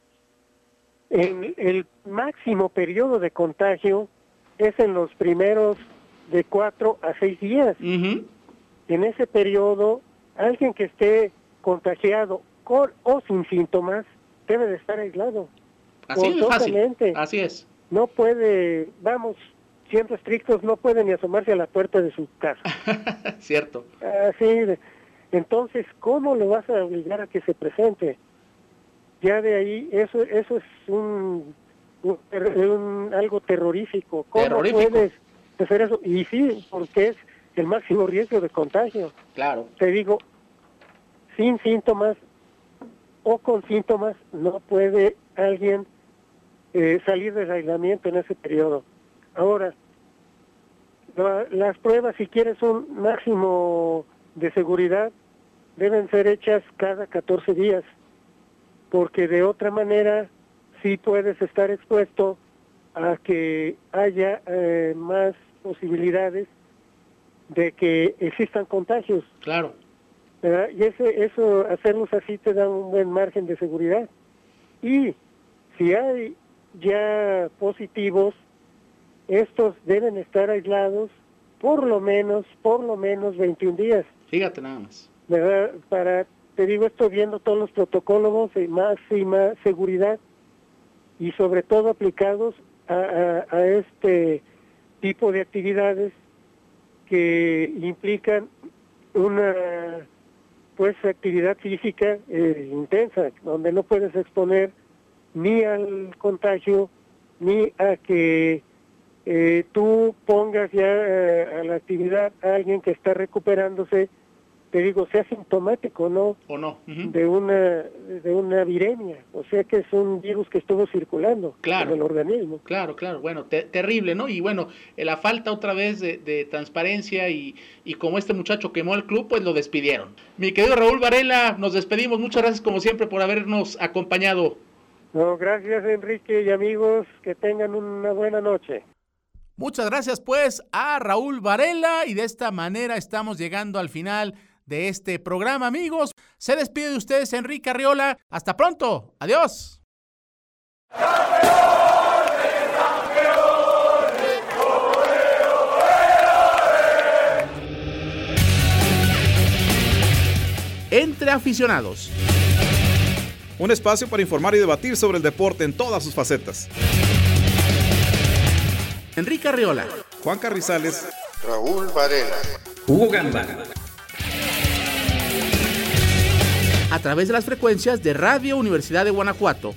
en el máximo periodo de contagio es en los primeros de cuatro a seis días. En ese periodo, alguien que esté contagiado con o sin síntomas debe de estar aislado. Así es fácil. Así es. No puede, vamos, siendo estrictos, no puede ni asomarse a la puerta de su casa. Cierto. Así, entonces, ¿cómo lo vas a obligar a que se presente? ya de ahí, eso, eso es un, un, algo terrorífico. ¿Cómo puedes hacer eso? Y sí, porque es el máximo riesgo de contagio. Claro. Te digo, sin síntomas o con síntomas no puede alguien eh, salir del aislamiento en ese periodo. Ahora, las pruebas, si quieres un máximo de seguridad, deben ser hechas cada 14 días, porque de otra manera sí puedes estar expuesto a que haya eh, más posibilidades de que existan contagios. Claro. Y ese, eso, hacerlos así te da un buen margen de seguridad. Y si hay ya positivos, estos deben estar aislados por lo menos, por lo menos 21 días. Fíjate nada más. ¿Verdad? Para, te digo esto viendo todos los protocolos de máxima seguridad y sobre todo aplicados a, a, este tipo de actividades que implican una pues actividad física eh, intensa, donde no puedes exponer ni al contagio ni a que eh, tú pongas ya eh, a la actividad a alguien que está recuperándose, te digo, sea sintomático, ¿no? O no. De una de una viremia, o sea que es un virus que estuvo circulando en el organismo. Claro, claro, bueno, terrible, ¿no? Y bueno, eh, la falta otra vez de, transparencia y, y, como este muchacho quemó el club, pues lo despidieron. Mi querido Raúl Varela, nos despedimos, muchas gracias como siempre por habernos acompañado. No, gracias Enrique y amigos, que tengan una buena noche. Muchas gracias pues a Raúl Varela y de esta manera estamos llegando al final de este programa amigos. Se despide de ustedes Enrique Arriola. Hasta pronto. Adiós. Entre aficionados. Un espacio para informar y debatir sobre el deporte en todas sus facetas. Enrique Arriola, Juan Carrizales, Raúl Varela, Hugo Gamba. A través de las frecuencias de Radio Universidad de Guanajuato